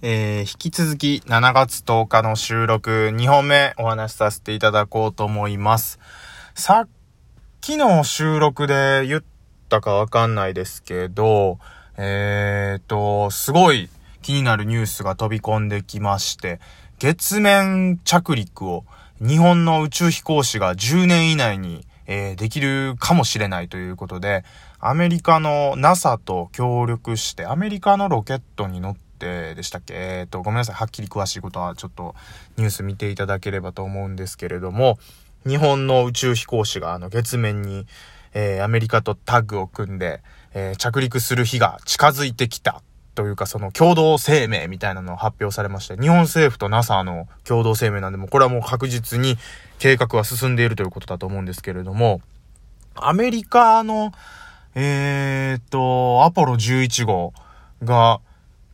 えー、引き続き7月10日の収録2本目お話しさせていただこうと思います。さっきの収録で言ったかわかんないですけど、えーと、すごい気になるニュースが飛び込んできまして、月面着陸を日本の宇宙飛行士が10年以内に、えー、できるかもしれないということで、アメリカの NASA と協力して、アメリカのロケットに乗ってってでしたっけ？えっ、ー、と、ごめんなさい。はっきり詳しいことはちょっとニュース見ていただければと思うんですけれども、日本の宇宙飛行士があの月面に、えー、アメリカとタッグを組んで、えー、着陸する日が近づいてきたというかその共同声明みたいなのを発表されまして、日本政府と NASA の共同声明なんで、もこれはもう確実に計画は進んでいるということだと思うんですけれども、アメリカの、えー、っと、アポロ11号が、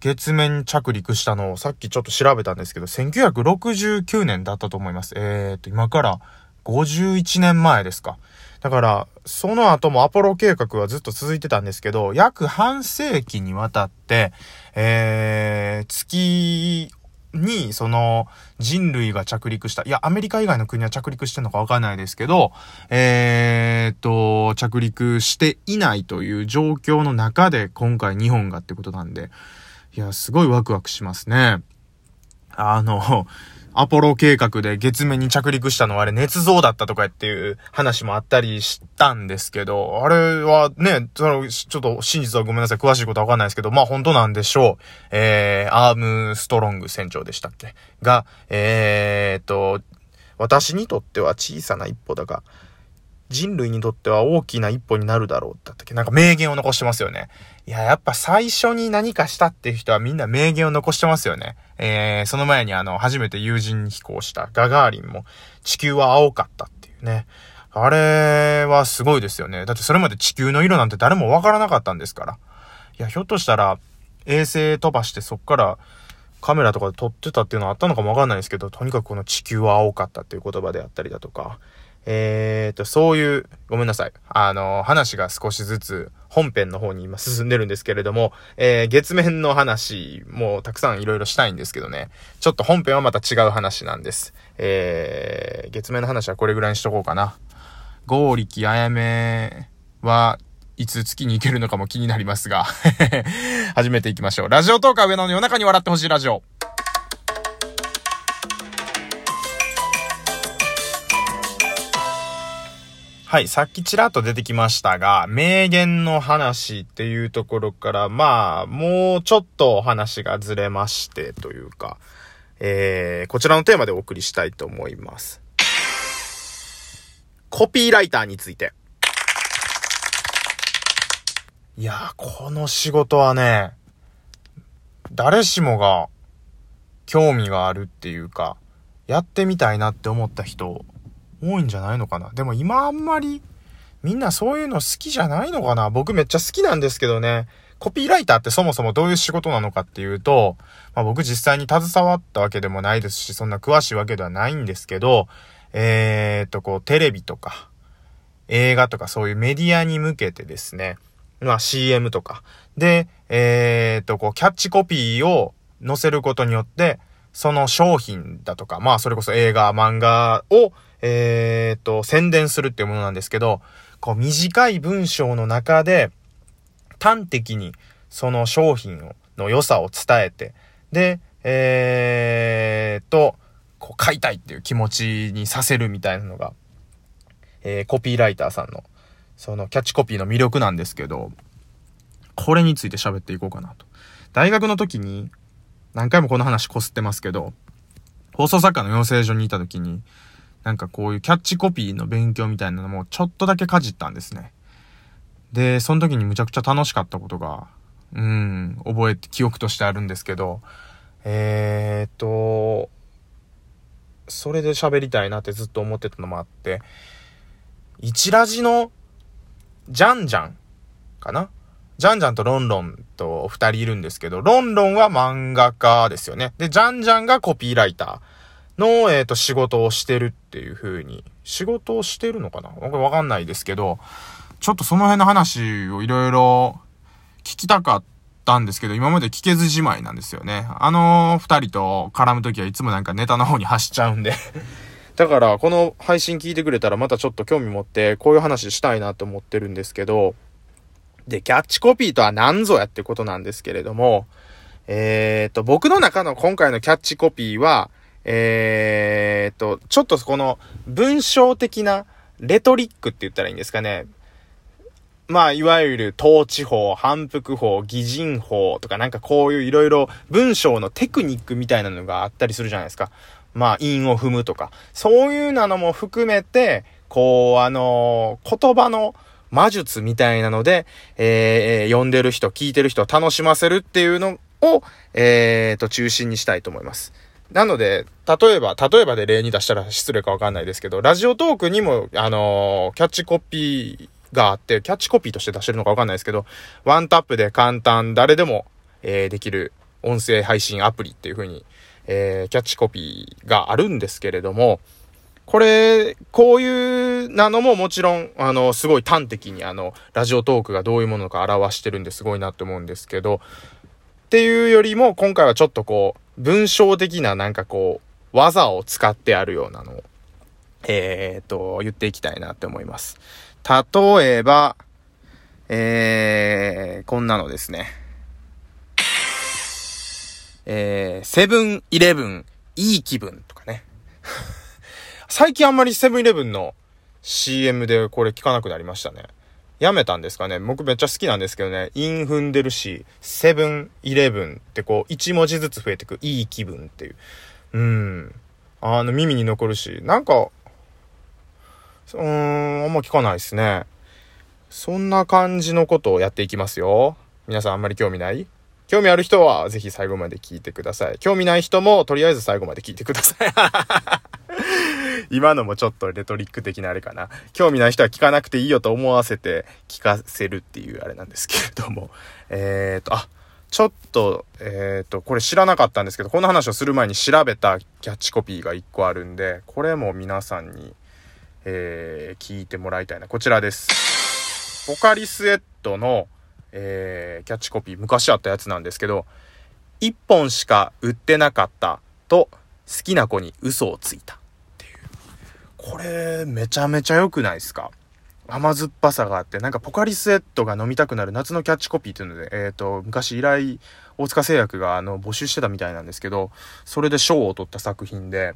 月面着陸したのをさっきちょっと調べたんですけど、1969年だったと思います。えーと、今から51年前ですか。だから、その後もアポロ計画はずっと続いてたんですけど、約半世紀にわたって、えー、月に、その、人類が着陸した。いや、アメリカ以外の国は着陸してんのかわかんないですけど、えー、っと、着陸していないという状況の中で、今回日本がってことなんで、いや、すごいワクワクしますね。あの、アポロ計画で月面に着陸したのはあれ捏造だったとかっていう話もあったりしたんですけど、あれはね、ちょっと真実はごめんなさい、詳しいことはわかんないですけど、まあ本当なんでしょう。えー、アームストロング船長でしたっけ？が、えー、っと、私にとっては小さな一歩だが、人類にとっては大きな一歩になるだろうだったっけ？なんか名言を残してますよね。いや、やっぱ最初に何かしたっていう人はみんな名言を残してますよね。えー、その前にあの、初めて有人飛行したガガーリンも地球は青かったっていうね。あれはすごいですよね。だってそれまで地球の色なんて誰もわからなかったんですから。いや、ひょっとしたら衛星飛ばしてそっからカメラとかで撮ってたっていうのはあったのかもわかんないですけど、とにかくこの地球は青かったっていう言葉であったりだとか、えーと、そういう、ごめんなさい。あの、話が少しずつ本編の方に今進んでるんですけれども、えー、月面の話もたくさんいろいろしたいんですけどね、ちょっと本編はまた違う話なんです。えー、月面の話はこれぐらいにしとこうかな。ゴーリキあやめはいつ月に行けるのかも気になりますが 始めていきましょう。ラジオトークは上野の夜中に笑ってほしいラジオ。はい、さっきちらっと出てきましたが、名言の話っていうところから、まあ、もうちょっと話がずれましてというか、えー、こちらのテーマでお送りしたいと思います。コピーライターについて。いやー、この仕事はね、誰しもが興味があるっていうか、やってみたいなって思った人多いんじゃないのかな？でも今あんまりみんなそういうの好きじゃないのかな？僕めっちゃ好きなんですけどね。コピーライターってそもそもどういう仕事なのかっていうと、まあ、僕実際に携わったわけでもないですし、そんな詳しいわけではないんですけど、えー、っと、こう、テレビとか、映画とかそういうメディアに向けてですね、まあ CM とか、で、えー、っと、こう、キャッチコピーを載せることによって、その商品だとか、まあそれこそ映画、漫画を、えー、っと、宣伝するっていうものなんですけど、こう短い文章の中で、端的にその商品をの良さを伝えて、で、えー、と、こう買いたいっていう気持ちにさせるみたいなのが、えー、コピーライターさんの、そのキャッチコピーの魅力なんですけど、これについて喋っていこうかなと。大学の時に、何回もこの話こすってますけど、放送作家の養成所にいた時に、なんかこういうキャッチコピーの勉強みたいなのもちょっとだけかじったんですね。で、その時にむちゃくちゃ楽しかったことが、うん、覚えて、記憶としてあるんですけど、えー、っと、それで喋りたいなってずっと思ってたのもあって、一ラジの、ジャンジャンかなジャンジャンとロンロンと二人いるんですけど、ロンロンは漫画家ですよね。で、ジャンジャンがコピーライター。の、えっ、ー、と、仕事をしてるっていう風に、仕事をしてるのかな？わかんないですけど、ちょっとその辺の話をいろいろ聞きたかったんですけど、今まで聞けずじまいなんですよね。あの二人と絡むときはいつもなんかネタの方に走っちゃうんで だから、この配信聞いてくれたらまたちょっと興味持って、こういう話したいなと思ってるんですけど、で、キャッチコピーとは何ぞやってことなんですけれども、えー、と、僕の中の今回のキャッチコピーは、えー、と、ちょっとこの文章的なレトリックって言ったらいいんですかね。まあ、いわゆる統治法、反復法、擬人法とかなんかこういういろいろ文章のテクニックみたいなのがあったりするじゃないですか。まあ、韻を踏むとか。そういうなのも含めて、こう、あのー、言葉の魔術みたいなので、えー、読んでる人、聞いてる人を楽しませるっていうのを、えー、と、中心にしたいと思います。なので、例えば、例えばで例に出したら失礼かわかんないですけど、ラジオトークにも、あのー、キャッチコピー、があって、キャッチコピーとして出してるのかわかんないですけど、ワンタップで簡単、誰でも、えー、できる音声配信アプリっていう風に、えー、キャッチコピーがあるんですけれども、これ、こういうなのももちろん、あの、すごい端的にあの、ラジオトークがどういうものか表してるんですごいなって思うんですけど、っていうよりも、今回はちょっとこう、文章的ななんかこう、技を使ってあるようなのを、えー、っと、言っていきたいなって思います。例えば、えー、こんなのですね。えー、セブンイレブン、いい気分とかね。最近あんまりセブンイレブンの CM でこれ聞かなくなりましたね。やめたんですかね僕めっちゃ好きなんですけどね。イン踏んでるし、セブンイレブンってこう、1文字ずつ増えてく、いい気分っていう。うん。あの、耳に残るし、なんか、うーん、あんま聞かないですね。そんな感じのことをやっていきますよ。皆さんあんまり興味ない？興味ある人はぜひ最後まで聞いてください。興味ない人もとりあえず最後まで聞いてください。今のもちょっとレトリック的なあれかな。興味ない人は聞かなくていいよと思わせて聞かせるっていうあれなんですけれども。えーと、あ、ちょっと、えっ、ー、と、これ知らなかったんですけど、この話をする前に調べたキャッチコピーが1個あるんで、これも皆さんにえー、聞いてもらいたいな。こちらです。ポカリスエットの、えー、キャッチコピー、昔あったやつなんですけど、一本しか売ってなかったと、好きな子に嘘をついた。これ、めちゃめちゃ良くないですか？甘酸っぱさがあって、なんかポカリスエットが飲みたくなる夏のキャッチコピーっていうので、えっ、ー、と、昔依頼、大塚製薬があの募集してたみたいなんですけど、それで賞を取った作品で、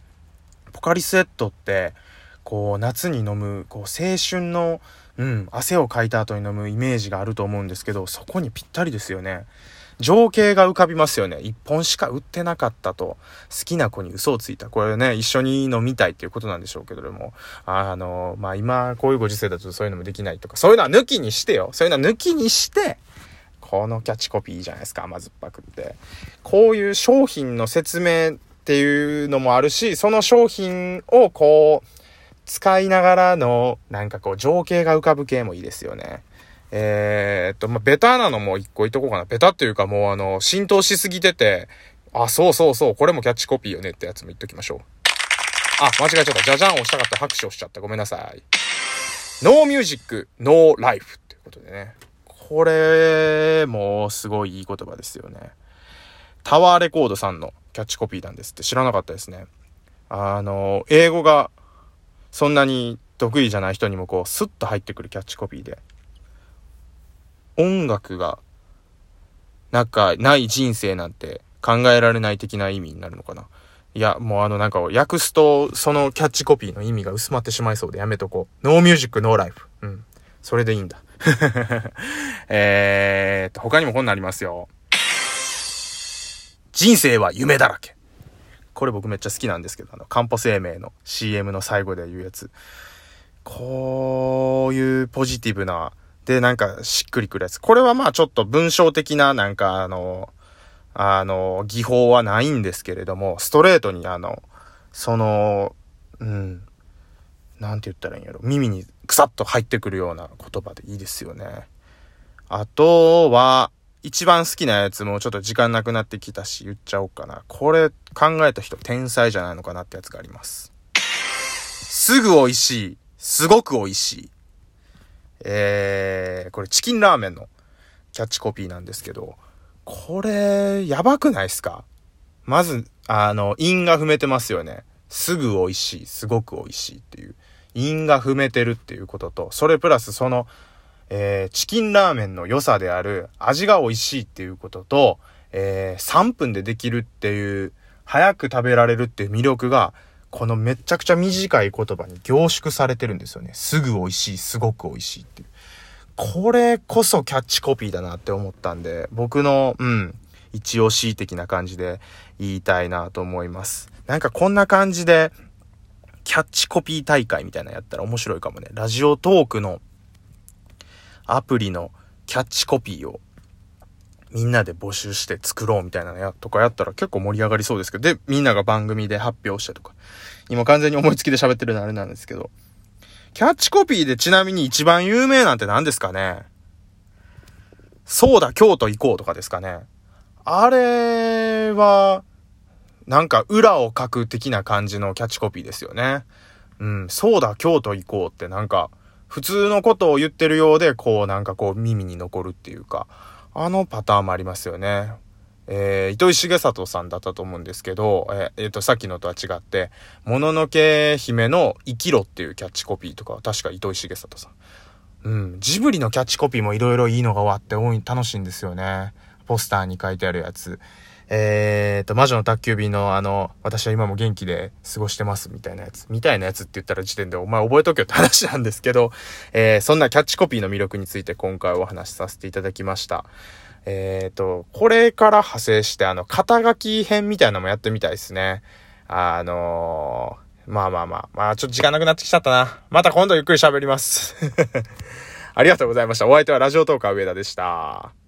ポカリスエットって、こう、夏に飲む、こう、青春の、うん、汗をかいた後に飲むイメージがあると思うんですけど、そこにぴったりですよね。情景が浮かびますよね。一本しか売ってなかったと、好きな子に嘘をついた。これね、一緒に飲みたいっていうことなんでしょうけども、あの、まあ、今、こういうご時世だとそういうのもできないとか、そういうのは抜きにしてよ。そういうのは抜きにして、このキャッチコピーいいじゃないですか、甘酸っぱくって。こういう商品の説明っていうのもあるし、その商品をこう、使いながらの、なんかこう、情景が浮かぶ系もいいですよね。えー、っと、まあ、ベタなのも一個言っとこうかな。ベタっていうかもうあの、浸透しすぎてて、あ、そうそうそう、これもキャッチコピーよねってやつも言っときましょう。あ、間違えちゃった。じゃじゃん押したかった拍手をしちゃった。ごめんなさい。 No Music, No Life っていうことでね。これもすごいいい言葉ですよね。タワーレコードさんのキャッチコピーなんですって知らなかったですね。あの、英語がそんなに得意じゃない人にもこう、スッと入ってくるキャッチコピーで。音楽が、なんか、ない人生なんて考えられない的な意味になるのかな。いや、もうあのなんか訳すと、そのキャッチコピーの意味が薄まってしまいそうでやめとこう。ノーミュージック、ノーライフ。うん。それでいいんだ。えーと、他にも本ありますよ。人生は夢だらけ。これ僕めっちゃ好きなんですけど、あの、カンポ生命の CM の最後で言うやつ。こういうポジティブな、で、なんかしっくりくるやつ。これはまあちょっと文章的な、なんかあの、あの、技法はないんですけれども、ストレートにあの、その、うん、なんて言ったらいいんやろ。耳にくさっと入ってくるような言葉でいいですよね。あとは、一番好きなやつもちょっと時間なくなってきたし言っちゃおうかな。これ考えた人天才じゃないのかなってやつがあります。すぐ美味しい。すごく美味しい。えー、これチキンラーメンのキャッチコピーなんですけど、これ、やばくないっすか？まず、あの、韻が踏めてますよね。すぐ美味しい、すごく美味しいっていう。韻が踏めてるっていうことと、それプラスその、えー、チキンラーメンの良さである味が美味しいっていうことと、えー、3分でできるっていう、早く食べられるっていう魅力が、このめちゃくちゃ短い言葉に凝縮されてるんですよね。すぐ美味しい、すごく美味しいっていう。これこそキャッチコピーだなって思ったんで、僕の、うん、一押し的な感じで言いたいなと思います。なんかこんな感じで、キャッチコピー大会みたいなのやったら面白いかもね。ラジオトークのアプリのキャッチコピーをみんなで募集して作ろうみたいなのや、とかやったら結構盛り上がりそうですけど、で、みんなが番組で発表してとか。今完全に思いつきで喋ってるのあれなんですけど。キャッチコピーでちなみに一番有名なんて何ですかねそうだ、京都行こうとかですかね。あれは、なんか裏を書く的な感じのキャッチコピーですよね。うん、そうだ、京都行こうってなんか、普通のことを言ってるようで、こうなんかこう耳に残るっていうか、あのパターンもありますよね。えー、糸井重里さんだったと思うんですけど、えー、えー、と、さっきのとは違って、もののけ姫の生きろっていうキャッチコピーとか確か糸井重里さん。うん。ジブリのキャッチコピーもいろいろいいのが終わって多い、楽しいんですよね。ポスターに書いてあるやつ。えーと、魔女の宅急便のあの、私は今も元気で過ごしてますみたいなやつ。みたいなやつって言ったら時点でお前覚えとけよって話なんですけど、えー、そんなキャッチコピーの魅力について今回お話しさせていただきました。えーと、これから派生してあの、肩書き編みたいなのもやってみたいですね。あのー、まあまあまあ、まあちょっと時間なくなってきちゃったな。また今度ゆっくり喋ります。ありがとうございました。お相手はラジオトーカー上田でした。